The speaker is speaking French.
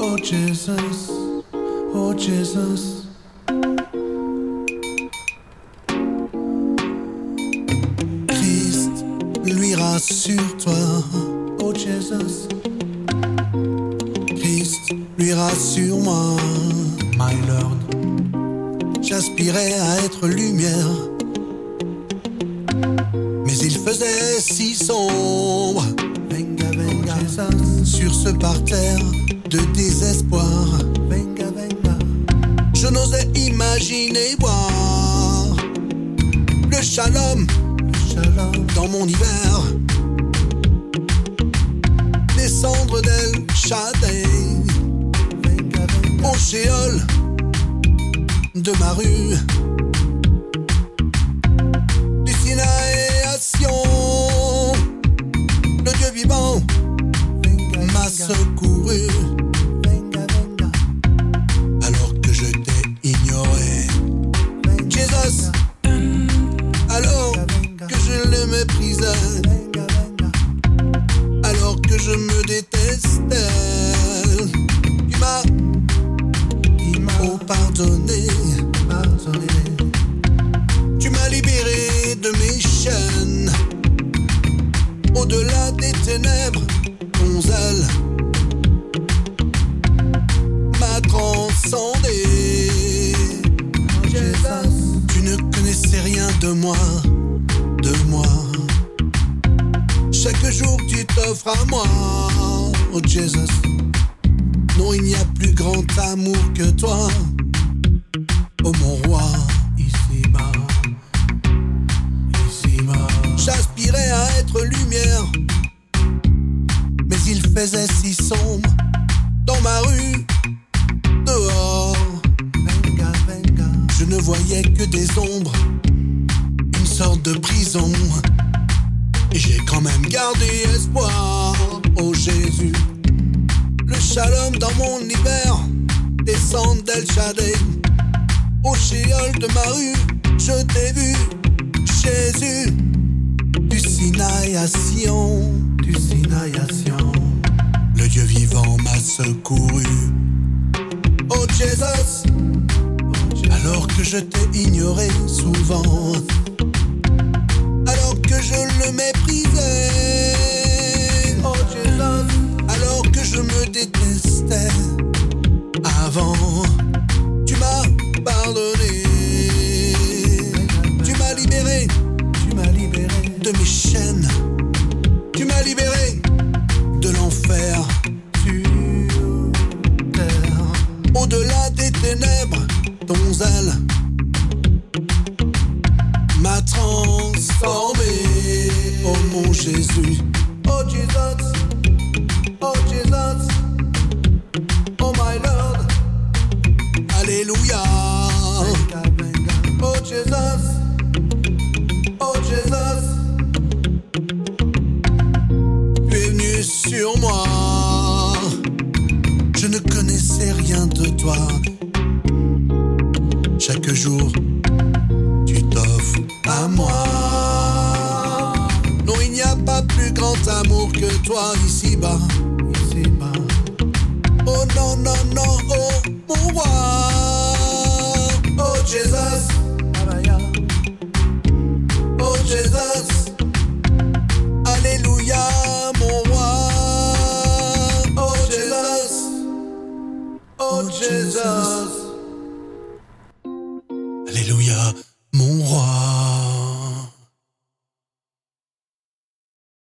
Oh Jesus, oh Jesus. Christ, lui rassure-toi, oh Jesus. Christ, lui rassure-moi, my Lord. J'aspirais à être lumière, mais il faisait si sombre. Venga, venga, sur ce parterre de désespoir. Venga, venga. Je n'osais imaginer voir le shalom, dans mon hiver. Descendre d'El Shaddai au Shéol de ma rue. Pardonné, pardonné. Tu m'as libéré de mes chaînes. Au-delà des ténèbres, ton zèle m'a transcendé. Tu ne connaissais rien de moi, de moi. Chaque jour tu t'offres à moi, oh Jesus. Non, il n'y a plus grand amour que toi, faisait si sombre dans ma rue, dehors. Venga. Je ne voyais que des ombres, une sorte de prison. Et j'ai quand même gardé espoir, oh Jésus. Le shalom dans mon hiver descend d'El Shaddai. Au shéol de ma rue, je t'ai vu, Jésus. Du Sinaï à Sion, du Sinaï à Sion. Secouru. Oh Jesus, alors que je t'ai ignoré souvent, alors que je le méprisais. Oh Jesus, alors que je me détestais ténèbres, ton zèle m'a transformé. Oh mon Jésus, oh Jesus. Oh Jesus, oh my Lord, Alléluia. Oh Jesus, oh Jesus, tu es venu sur moi. Je ne connaissais rien de toi. Chaque jour, tu t'offres à moi. Non, il n'y a pas plus grand amour que toi ici-bas. Ici-bas. Oh non, non, non, oh